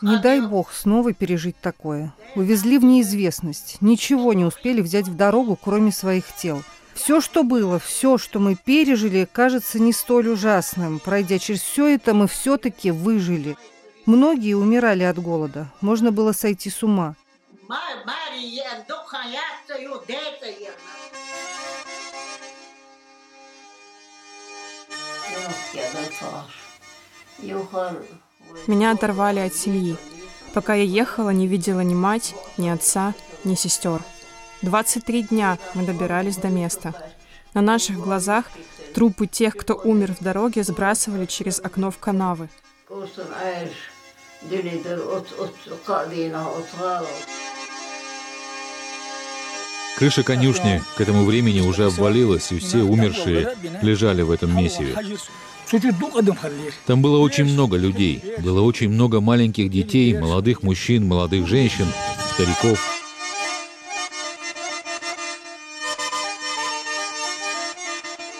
Не дай бог снова пережить такое. Увезли в неизвестность. Ничего не успели взять в дорогу, кроме своих тел. Все, что было, все, что мы пережили, кажется не столь ужасным. Пройдя через все это, мы все-таки выжили. Многие умирали от голода. Можно было сойти с ума. Меня оторвали от семьи. Пока я ехала, не видела ни мать, ни отца, ни сестер. 23 дня мы добирались до места. На наших глазах трупы тех, кто умер в дороге, сбрасывали через окно в канавы. Крыша конюшни к этому времени уже обвалилась, и все умершие лежали в этом месиве. Там было очень много людей, было очень много маленьких детей, молодых мужчин, молодых женщин, стариков.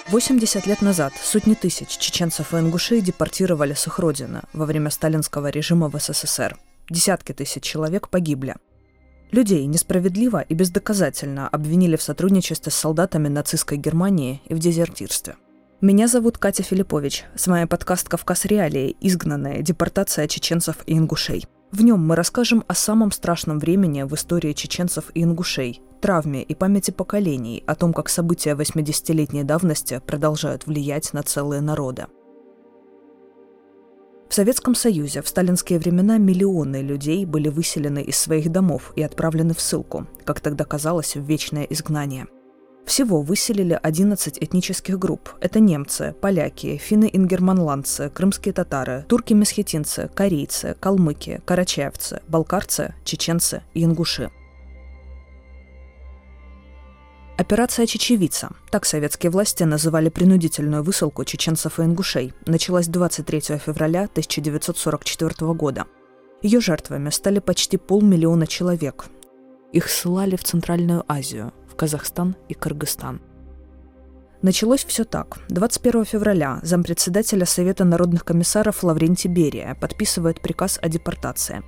Восемьдесят лет назад сотни тысяч чеченцев и ингушей депортировали с их родины во время сталинского режима в СССР. Десятки тысяч человек погибли. Людей несправедливо и бездоказательно обвинили в сотрудничестве с солдатами нацистской Германии и в дезертирстве. Меня зовут Катя Филиппович. С вами подкаст «Кавказ Реалии. Изгнанная. Депортация чеченцев и ингушей». В нем мы расскажем о самом страшном времени в истории чеченцев и ингушей, травме и памяти поколений, о том, как события 80-летней давности продолжают влиять на целые народы. В Советском Союзе в сталинские времена миллионы людей были выселены из своих домов и отправлены в ссылку, как тогда казалось, в вечное изгнание – всего выселили 11 этнических групп. Это немцы, поляки, финны-ингерманландцы, крымские татары, турки-месхетинцы, корейцы, калмыки, карачаевцы, балкарцы, чеченцы и ингуши. Операция «Чечевица» – так советские власти называли принудительную высылку чеченцев и ингушей – началась 23 февраля 1944 года. Ее жертвами стали почти полмиллиона человек. Их ссылали в Центральную Азию, в Казахстан и Кыргызстан. Началось все так. 21 февраля зампредседателя Совета народных комиссаров Лаврентий Берия подписывает приказ о депортации.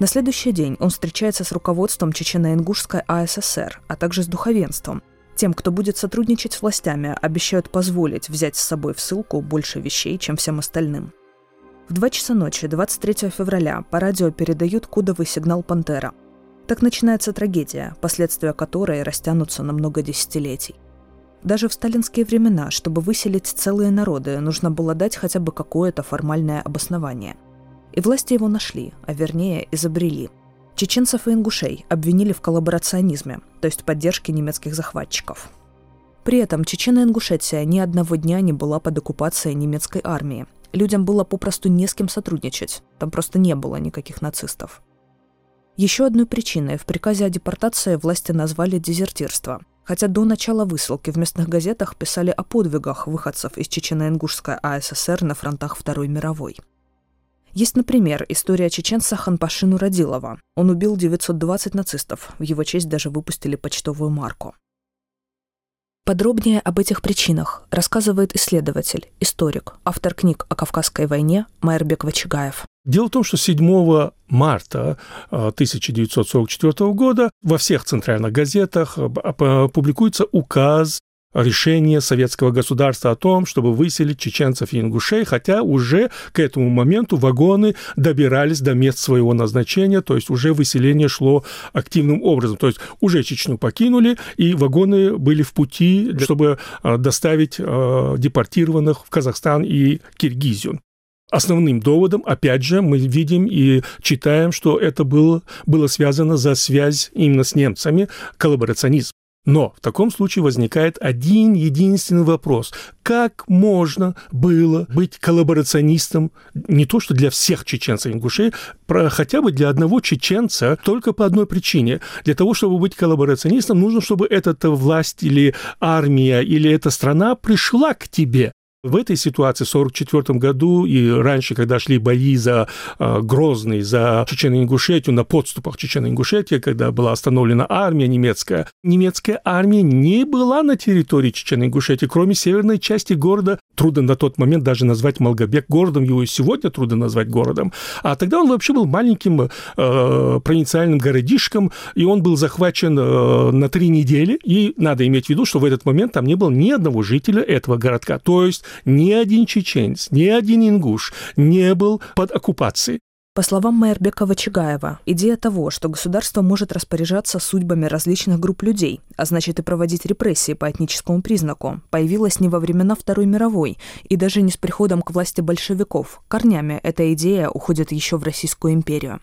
На следующий день он встречается с руководством Чечено-Ингушской АССР, а также с духовенством. Тем, кто будет сотрудничать с властями, обещают позволить взять с собой в ссылку больше вещей, чем всем остальным. В 2 часа ночи 23 февраля по радио передают кодовый сигнал «Пантера», так начинается трагедия, последствия которой растянутся на много десятилетий. Даже в сталинские времена, чтобы выселить целые народы, нужно было дать хотя бы какое-то формальное обоснование. И власти его нашли, а вернее изобрели. Чеченцев и ингушей обвинили в коллаборационизме, то есть поддержке немецких захватчиков. При этом Чечено-Ингушетия ни одного дня не была под оккупацией немецкой армии. Людям было попросту не с кем сотрудничать, там просто не было никаких нацистов. Еще одной причиной в приказе о депортации власти назвали дезертирство. Хотя до начала высылки в местных газетах писали о подвигах выходцев из Чечено-Ингушской АССР на фронтах Второй мировой. Есть, например, история чеченца Ханпашину Радилова. Он убил 920 нацистов, в его честь даже выпустили почтовую марку. Подробнее об этих причинах рассказывает исследователь, историк, автор книг о Кавказской войне Майербек Вачигаев. Дело в том, что 7 марта 1944 а, года во всех центральных газетах а, публикуется указ решение советского государства о том, чтобы выселить чеченцев и ингушей, хотя уже к этому моменту вагоны добирались до мест своего назначения, то есть уже выселение шло активным образом. То есть уже Чечню покинули, и вагоны были в пути, чтобы а, доставить депортированных в Казахстан и Киргизию. Основным доводом, опять же, мы видим и читаем, что это было, было связано за связь именно с немцами, коллаборационизм. Но в таком случае возникает один единственный вопрос. Как можно было быть коллаборационистом не то что для всех чеченцев и ингушей, про, хотя бы для одного чеченца только по одной причине. Для того, чтобы быть коллаборационистом, нужно, чтобы эта власть или армия или эта страна пришла к тебе. В этой ситуации в 1944 году и раньше, когда шли бои за э, Грозный, за Чечено-Ингушетию, на подступах Чечено-Ингушетии, когда была остановлена армия немецкая, немецкая армия не была на территории Чечено-Ингушетии, кроме северной части города. Трудно на тот момент даже назвать Малгобек городом, его и сегодня трудно назвать городом. А тогда он вообще был маленьким э, провинциальным городишком, и он был захвачен э, на три недели. И надо иметь в виду, что в этот момент там не было ни одного жителя этого городка. То есть ни один чеченец, ни один ингуш не был под оккупацией. По словам Майербекова Чигаева, идея того, что государство может распоряжаться судьбами различных групп людей, а значит и проводить репрессии по этническому признаку, появилась не во времена Второй мировой и даже не с приходом к власти большевиков. Корнями эта идея уходит еще в Российскую империю.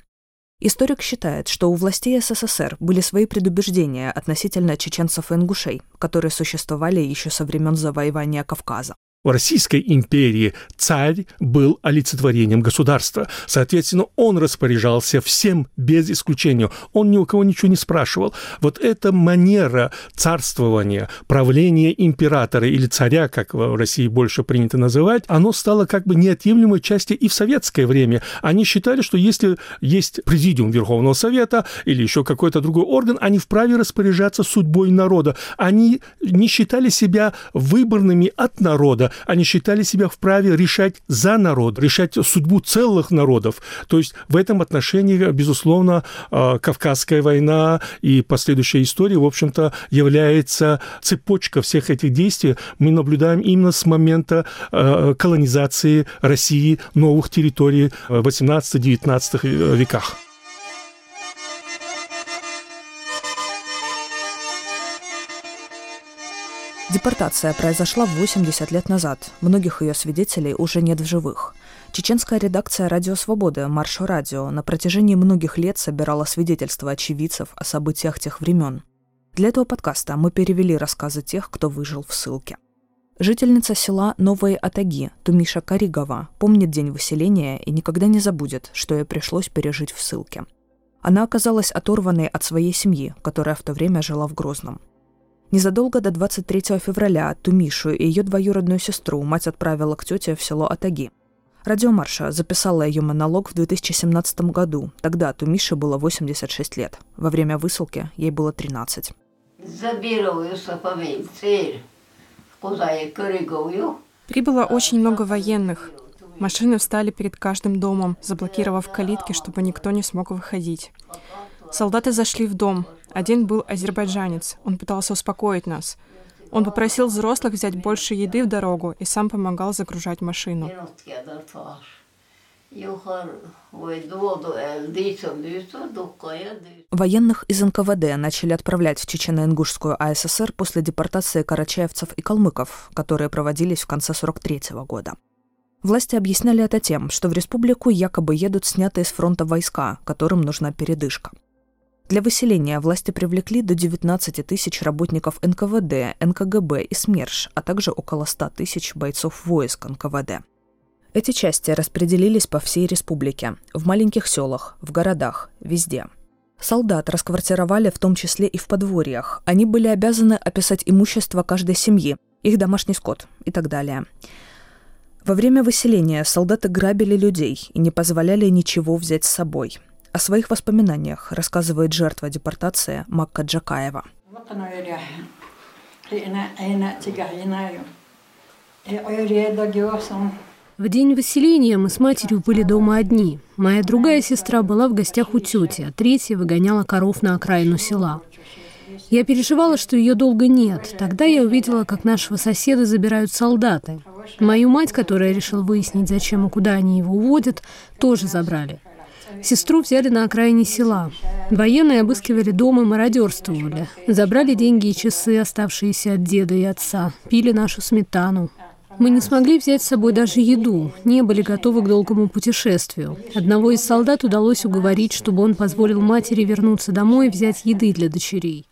Историк считает, что у властей СССР были свои предубеждения относительно чеченцев и ингушей, которые существовали еще со времен завоевания Кавказа. В Российской империи царь был олицетворением государства. Соответственно, он распоряжался всем без исключения. Он ни у кого ничего не спрашивал. Вот эта манера царствования, правления императора или царя, как в России больше принято называть, оно стало как бы неотъемлемой частью и в советское время. Они считали, что если есть президиум Верховного Совета или еще какой-то другой орган, они вправе распоряжаться судьбой народа. Они не считали себя выборными от народа, они считали себя вправе решать за народ, решать судьбу целых народов. То есть в этом отношении, безусловно, а, Кавказская война и последующая история, в общем-то, является цепочка всех этих действий. Мы наблюдаем именно с момента а, колонизации России новых территорий в 18-19 веках. Депортация произошла 80 лет назад. Многих ее свидетелей уже нет в живых. Чеченская редакция «Радио Свободы» «Маршо Радио» на протяжении многих лет собирала свидетельства очевидцев о событиях тех времен. Для этого подкаста мы перевели рассказы тех, кто выжил в ссылке. Жительница села Новые Атаги, Тумиша Каригова, помнит день выселения и никогда не забудет, что ей пришлось пережить в ссылке. Она оказалась оторванной от своей семьи, которая в то время жила в Грозном. Незадолго до 23 февраля Тумишу и ее двоюродную сестру мать отправила к тете в село Атаги. Радиомарша записала ее монолог в 2017 году. Тогда Тумише было 86 лет. Во время высылки ей было 13. Прибыло очень много военных. Машины встали перед каждым домом, заблокировав калитки, чтобы никто не смог выходить. Солдаты зашли в дом. Один был азербайджанец. Он пытался успокоить нас. Он попросил взрослых взять больше еды в дорогу и сам помогал загружать машину. Военных из НКВД начали отправлять в Чечено-Ингушскую АССР после депортации карачаевцев и калмыков, которые проводились в конце 43 года. Власти объясняли это тем, что в республику якобы едут снятые с фронта войска, которым нужна передышка. Для выселения власти привлекли до 19 тысяч работников НКВД, НКГБ и СМЕРШ, а также около 100 тысяч бойцов войск НКВД. Эти части распределились по всей республике, в маленьких селах, в городах, везде. Солдат расквартировали в том числе и в подворьях. Они были обязаны описать имущество каждой семьи, их домашний скот и так далее. Во время выселения солдаты грабили людей и не позволяли ничего взять с собой – о своих воспоминаниях рассказывает жертва депортации Макка Джакаева. В день выселения мы с матерью были дома одни. Моя другая сестра была в гостях у тети, а третья выгоняла коров на окраину села. Я переживала, что ее долго нет. Тогда я увидела, как нашего соседа забирают солдаты. Мою мать, которая решила выяснить, зачем и куда они его уводят, тоже забрали. Сестру взяли на окраине села. Военные обыскивали дом и мародерствовали. Забрали деньги и часы, оставшиеся от деда и отца. Пили нашу сметану. Мы не смогли взять с собой даже еду, не были готовы к долгому путешествию. Одного из солдат удалось уговорить, чтобы он позволил матери вернуться домой и взять еды для дочерей.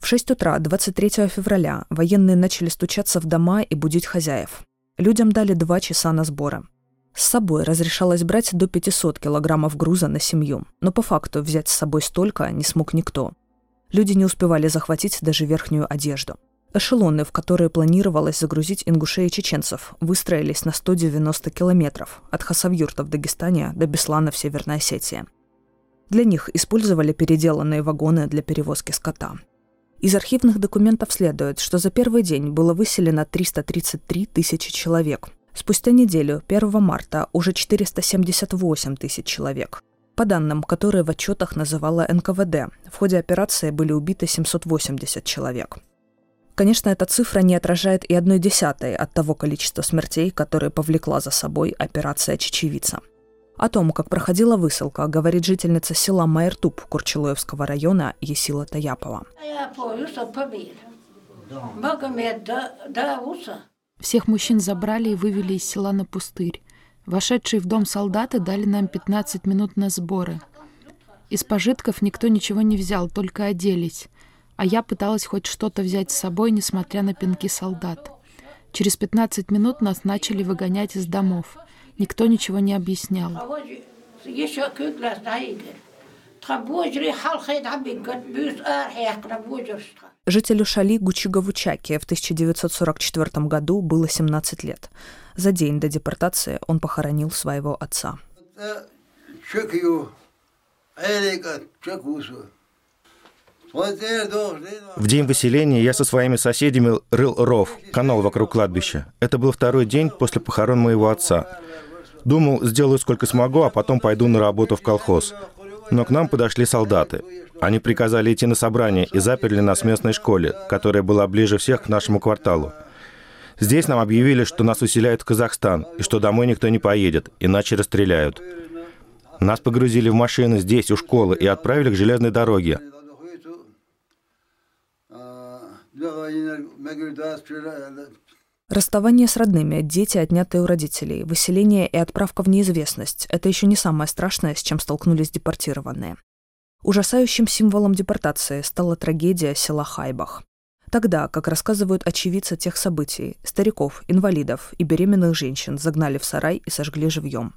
В 6 утра 23 февраля военные начали стучаться в дома и будить хозяев. Людям дали два часа на сборы. С собой разрешалось брать до 500 килограммов груза на семью, но по факту взять с собой столько не смог никто. Люди не успевали захватить даже верхнюю одежду. Эшелоны, в которые планировалось загрузить ингушей и чеченцев, выстроились на 190 километров от Хасавюрта в Дагестане до Беслана в Северной Осетии. Для них использовали переделанные вагоны для перевозки скота. Из архивных документов следует, что за первый день было выселено 333 тысячи человек. Спустя неделю, 1 марта, уже 478 тысяч человек. По данным, которые в отчетах называла НКВД, в ходе операции были убиты 780 человек. Конечно, эта цифра не отражает и одной десятой от того количества смертей, которые повлекла за собой операция «Чечевица». О том, как проходила высылка, говорит жительница села Майертуб Курчелоевского района Есила Таяпова. Всех мужчин забрали и вывели из села на пустырь. Вошедшие в дом солдаты дали нам 15 минут на сборы. Из пожитков никто ничего не взял, только оделись а я пыталась хоть что-то взять с собой, несмотря на пинки солдат. Через 15 минут нас начали выгонять из домов. Никто ничего не объяснял. Жителю Шали Гучиговучаки в 1944 году было 17 лет. За день до депортации он похоронил своего отца. В день выселения я со своими соседями рыл ров, канал вокруг кладбища. Это был второй день после похорон моего отца. Думал, сделаю сколько смогу, а потом пойду на работу в колхоз. Но к нам подошли солдаты. Они приказали идти на собрание и заперли нас в местной школе, которая была ближе всех к нашему кварталу. Здесь нам объявили, что нас выселяют в Казахстан, и что домой никто не поедет, иначе расстреляют. Нас погрузили в машины здесь, у школы, и отправили к железной дороге. Расставание с родными, дети, отнятые у родителей, выселение и отправка в неизвестность – это еще не самое страшное, с чем столкнулись депортированные. Ужасающим символом депортации стала трагедия села Хайбах. Тогда, как рассказывают очевидцы тех событий, стариков, инвалидов и беременных женщин загнали в сарай и сожгли живьем.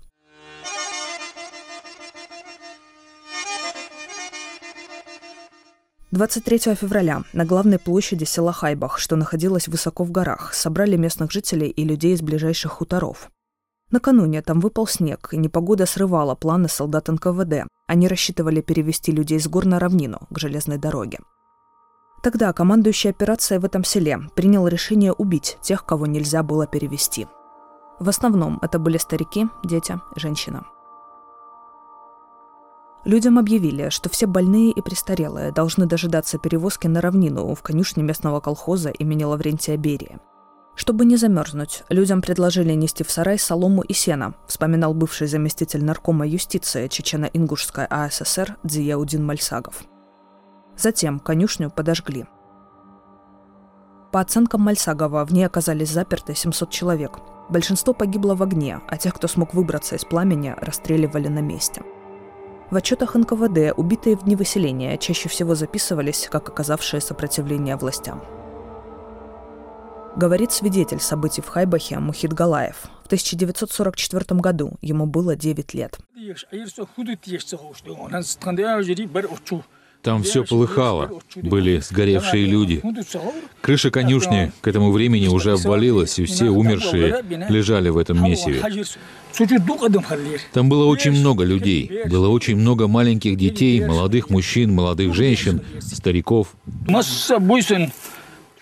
23 февраля на главной площади села Хайбах, что находилось высоко в горах, собрали местных жителей и людей из ближайших хуторов. Накануне там выпал снег, и непогода срывала планы солдат НКВД. Они рассчитывали перевести людей с гор на равнину, к железной дороге. Тогда командующий операцией в этом селе принял решение убить тех, кого нельзя было перевести. В основном это были старики, дети, женщины – Людям объявили, что все больные и престарелые должны дожидаться перевозки на равнину в конюшне местного колхоза имени Лаврентия Берия. Чтобы не замерзнуть, людям предложили нести в сарай солому и сено, вспоминал бывший заместитель наркома юстиции Чечено-Ингушской АССР Дзияудин Мальсагов. Затем конюшню подожгли. По оценкам Мальсагова, в ней оказались заперты 700 человек. Большинство погибло в огне, а тех, кто смог выбраться из пламени, расстреливали на месте – в отчетах НКВД убитые в дни выселения чаще всего записывались как оказавшие сопротивление властям. Говорит свидетель событий в Хайбахе Мухид Галаев. В 1944 году ему было 9 лет. Там все полыхало, были сгоревшие люди. Крыша конюшни к этому времени уже обвалилась, и все умершие лежали в этом месиве. Там было очень много людей, было очень много маленьких детей, молодых мужчин, молодых женщин, стариков.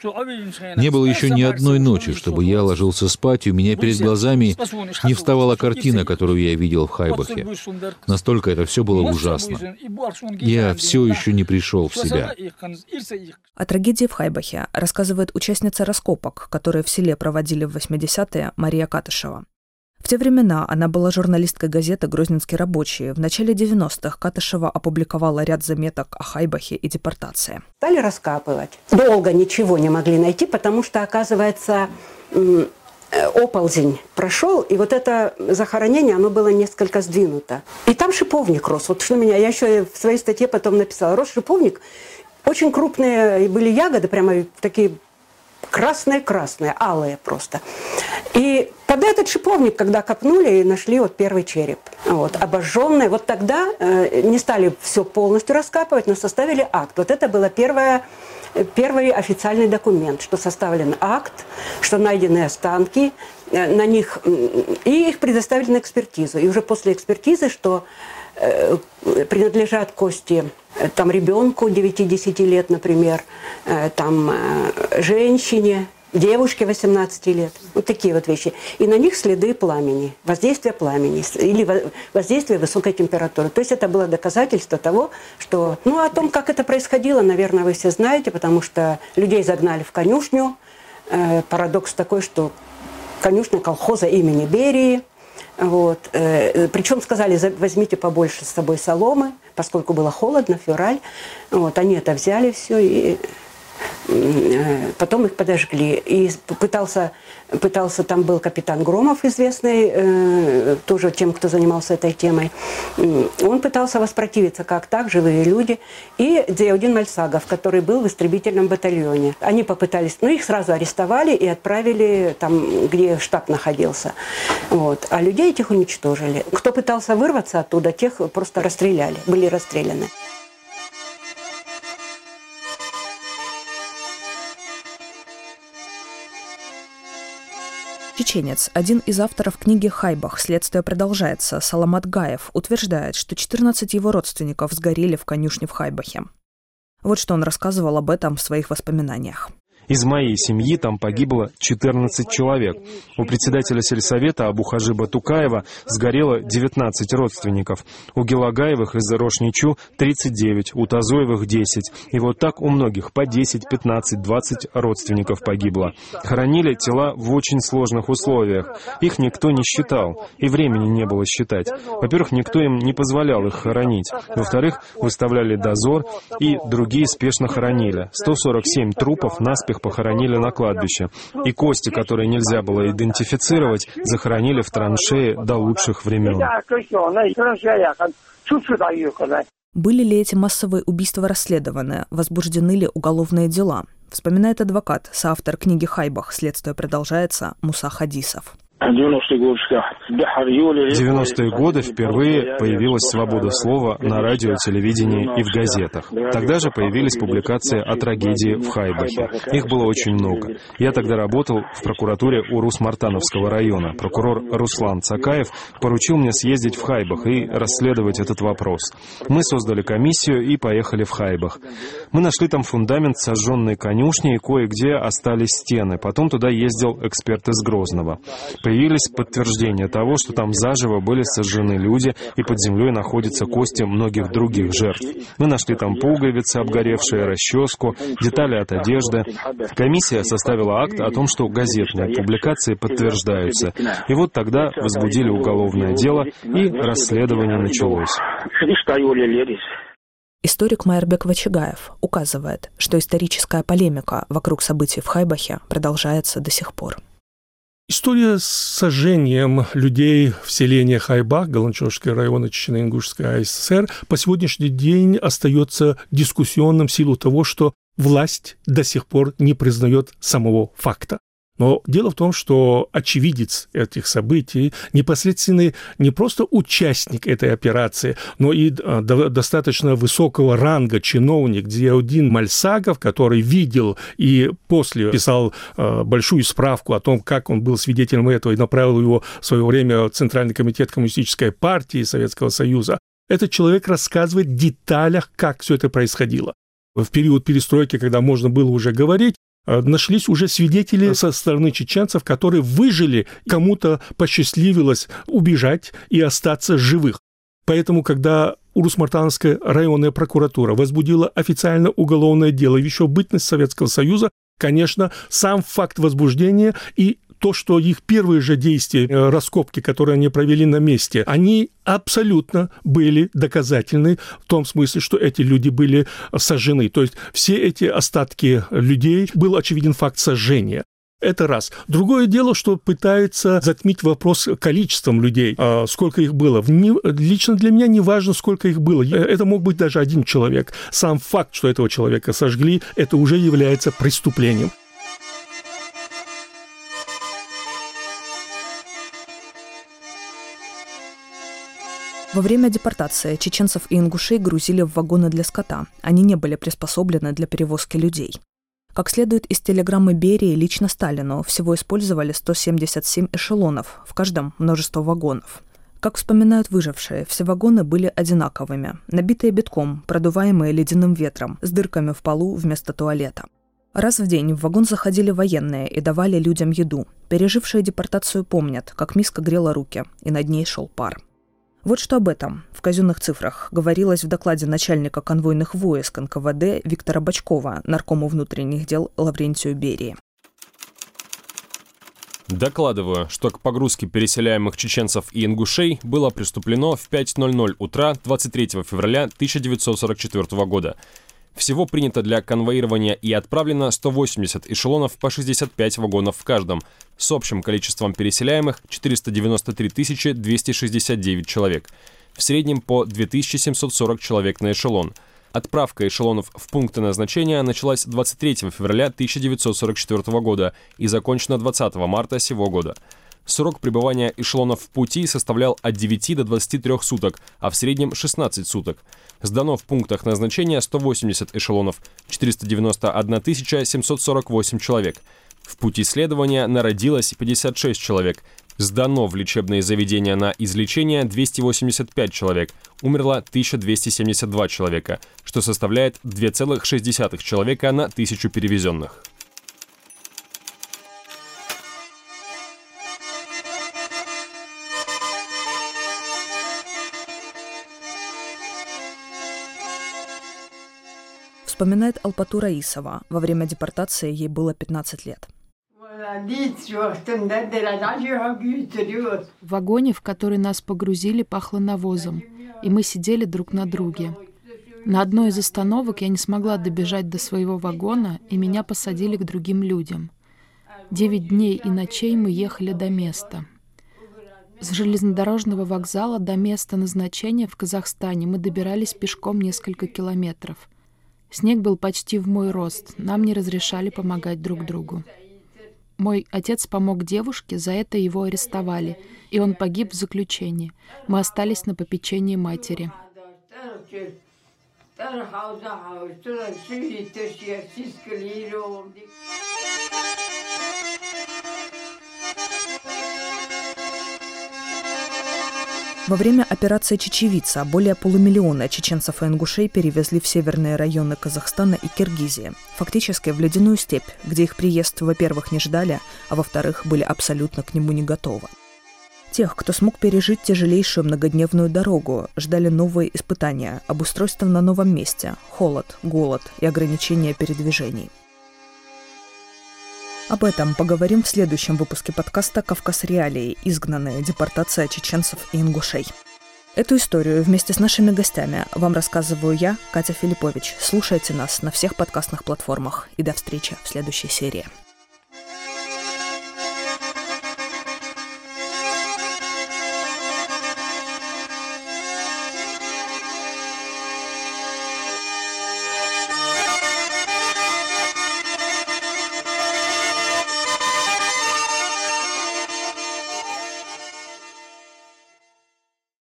Не было еще ни одной ночи, чтобы я ложился спать, и у меня перед глазами не вставала картина, которую я видел в Хайбахе. Настолько это все было ужасно. Я все еще не пришел в себя. О трагедии в Хайбахе рассказывает участница раскопок, которые в селе проводили в 80-е Мария Катышева. В те времена она была журналисткой газеты «Грозненский рабочий». В начале 90-х Катышева опубликовала ряд заметок о Хайбахе и депортации. Стали раскапывать. Долго ничего не могли найти, потому что, оказывается, э, оползень прошел, и вот это захоронение, оно было несколько сдвинуто. И там шиповник рос. Вот что меня, я еще в своей статье потом написала, рос шиповник, очень крупные были ягоды, прямо такие красные-красные, алые просто. И под этот шиповник, когда копнули, и нашли вот первый череп. Вот, обожженный. Вот тогда э, не стали все полностью раскапывать, но составили акт. Вот это было первое первый официальный документ, что составлен акт, что найдены останки, э, на них, и их предоставили на экспертизу. И уже после экспертизы, что принадлежат кости э, там ребенку 9-10 лет, например, там женщине, девушке 18 лет. Вот такие вот вещи. И на них следы пламени, воздействие пламени или воздействие высокой температуры. То есть это было доказательство того, что... Ну, о том, как это происходило, наверное, вы все знаете, потому что людей загнали в конюшню. Э, парадокс такой, что конюшня колхоза имени Берии. Вот. Э, причем сказали, возьмите побольше с собой соломы, поскольку было холодно, февраль. Вот. Они это взяли все и Э, потом их подожгли. И пытался, пытался там был капитан Громов, известный, э, тоже тем, кто занимался этой темой. Он пытался воспротивиться, как так, живые люди. И Дзеудин Мальсагов, который был в истребительном батальоне. Они попытались, ну их сразу арестовали и отправили там, где штаб находился. Вот. А людей этих уничтожили. Кто пытался вырваться оттуда, тех просто расстреляли, были расстреляны. Чеченец, один из авторов книги «Хайбах. Следствие продолжается», Саламат Гаев, утверждает, что 14 его родственников сгорели в конюшне в Хайбахе. Вот что он рассказывал об этом в своих воспоминаниях. Из моей семьи там погибло 14 человек. У председателя сельсовета Абухажиба Тукаева сгорело 19 родственников. У Гелагаевых из Рошничу 39, у Тазоевых 10. И вот так у многих по 10, 15, 20 родственников погибло. Хоронили тела в очень сложных условиях. Их никто не считал, и времени не было считать. Во-первых, никто им не позволял их хоронить. Во-вторых, выставляли дозор, и другие спешно хоронили. 147 трупов наспех их похоронили на кладбище, и кости, которые нельзя было идентифицировать, захоронили в траншее до лучших времен. Были ли эти массовые убийства расследованы? Возбуждены ли уголовные дела? Вспоминает адвокат, соавтор книги «Хайбах. Следствие продолжается» Муса Хадисов. 90-е годы впервые появилась свобода слова на радио, телевидении и в газетах. Тогда же появились публикации о трагедии в Хайбахе. Их было очень много. Я тогда работал в прокуратуре Урус-Мартановского района. Прокурор Руслан Цакаев поручил мне съездить в Хайбах и расследовать этот вопрос. Мы создали комиссию и поехали в Хайбах. Мы нашли там фундамент сожженной конюшни и кое-где остались стены. Потом туда ездил эксперт из Грозного появились подтверждения того, что там заживо были сожжены люди, и под землей находятся кости многих других жертв. Мы нашли там пуговицы, обгоревшие, расческу, детали от одежды. Комиссия составила акт о том, что газетные публикации подтверждаются. И вот тогда возбудили уголовное дело, и расследование началось. Историк Майербек Вачигаев указывает, что историческая полемика вокруг событий в Хайбахе продолжается до сих пор. История с сожжением людей в селении Хайбах, Галанчевского района Чечено-Ингушской АССР, по сегодняшний день остается дискуссионным в силу того, что власть до сих пор не признает самого факта. Но дело в том, что очевидец этих событий, непосредственный не просто участник этой операции, но и а, достаточно высокого ранга чиновник Диаудин Мальсагов, который видел и после писал а, большую справку о том, как он был свидетелем этого и направил его в свое время в Центральный комитет Коммунистической партии Советского Союза. Этот человек рассказывает в деталях, как все это происходило в период перестройки, когда можно было уже говорить, Э, нашлись уже свидетели со стороны чеченцев, которые выжили, кому-то посчастливилось убежать и остаться живых. Поэтому, когда Урус-Мартановская районная прокуратура возбудила официально уголовное дело еще в бытность Советского Союза, конечно, сам факт возбуждения и то, что их первые же действия, э, раскопки, которые они провели на месте, они абсолютно были доказательны в том смысле, что эти люди были сожжены. То есть все эти остатки людей, был очевиден факт сожжения. Это раз. Другое дело, что пытается затмить вопрос количеством людей, а сколько их было. лично для меня не важно, сколько их было. Это мог быть даже один человек. Сам факт, что этого человека сожгли, это уже является преступлением. Во время депортации чеченцев и ингушей грузили в вагоны для скота. Они не были приспособлены для перевозки людей. Как следует из телеграммы Берии лично Сталину, всего использовали 177 эшелонов, в каждом множество вагонов. Как вспоминают выжившие, все вагоны были одинаковыми, набитые битком, продуваемые ледяным ветром, с дырками в полу вместо туалета. Раз в день в вагон заходили военные и давали людям еду. Пережившие депортацию помнят, как миска грела руки, и над ней шел пар. Вот что об этом в казенных цифрах говорилось в докладе начальника конвойных войск НКВД Виктора Бачкова, наркому внутренних дел Лаврентию Берии. Докладываю, что к погрузке переселяемых чеченцев и ингушей было приступлено в 5.00 утра 23 февраля 1944 года. Всего принято для конвоирования и отправлено 180 эшелонов по 65 вагонов в каждом, с общим количеством переселяемых 493 269 человек. В среднем по 2740 человек на эшелон – Отправка эшелонов в пункты назначения началась 23 февраля 1944 года и закончена 20 марта сего года. Срок пребывания эшелонов в пути составлял от 9 до 23 суток, а в среднем 16 суток. Сдано в пунктах назначения 180 эшелонов, 491 748 человек. В пути следования народилось 56 человек, Сдано в лечебные заведения на излечение 285 человек, умерло 1272 человека, что составляет 2,6 человека на тысячу перевезенных. Вспоминает Алпатура Исова. Во время депортации ей было 15 лет. В вагоне, в который нас погрузили, пахло навозом, и мы сидели друг на друге. На одной из остановок я не смогла добежать до своего вагона, и меня посадили к другим людям. Девять дней и ночей мы ехали до места. С железнодорожного вокзала до места назначения в Казахстане мы добирались пешком несколько километров. Снег был почти в мой рост, нам не разрешали помогать друг другу. Мой отец помог девушке, за это его арестовали, и он погиб в заключении. Мы остались на попечении матери. Во время операции «Чечевица» более полумиллиона чеченцев и ингушей перевезли в северные районы Казахстана и Киргизии, фактически в ледяную степь, где их приезд, во-первых, не ждали, а во-вторых, были абсолютно к нему не готовы. Тех, кто смог пережить тяжелейшую многодневную дорогу, ждали новые испытания, обустройство на новом месте, холод, голод и ограничения передвижений – об этом поговорим в следующем выпуске подкаста «Кавказ реалии. Изгнанные. Депортация чеченцев и ингушей». Эту историю вместе с нашими гостями вам рассказываю я, Катя Филиппович. Слушайте нас на всех подкастных платформах. И до встречи в следующей серии.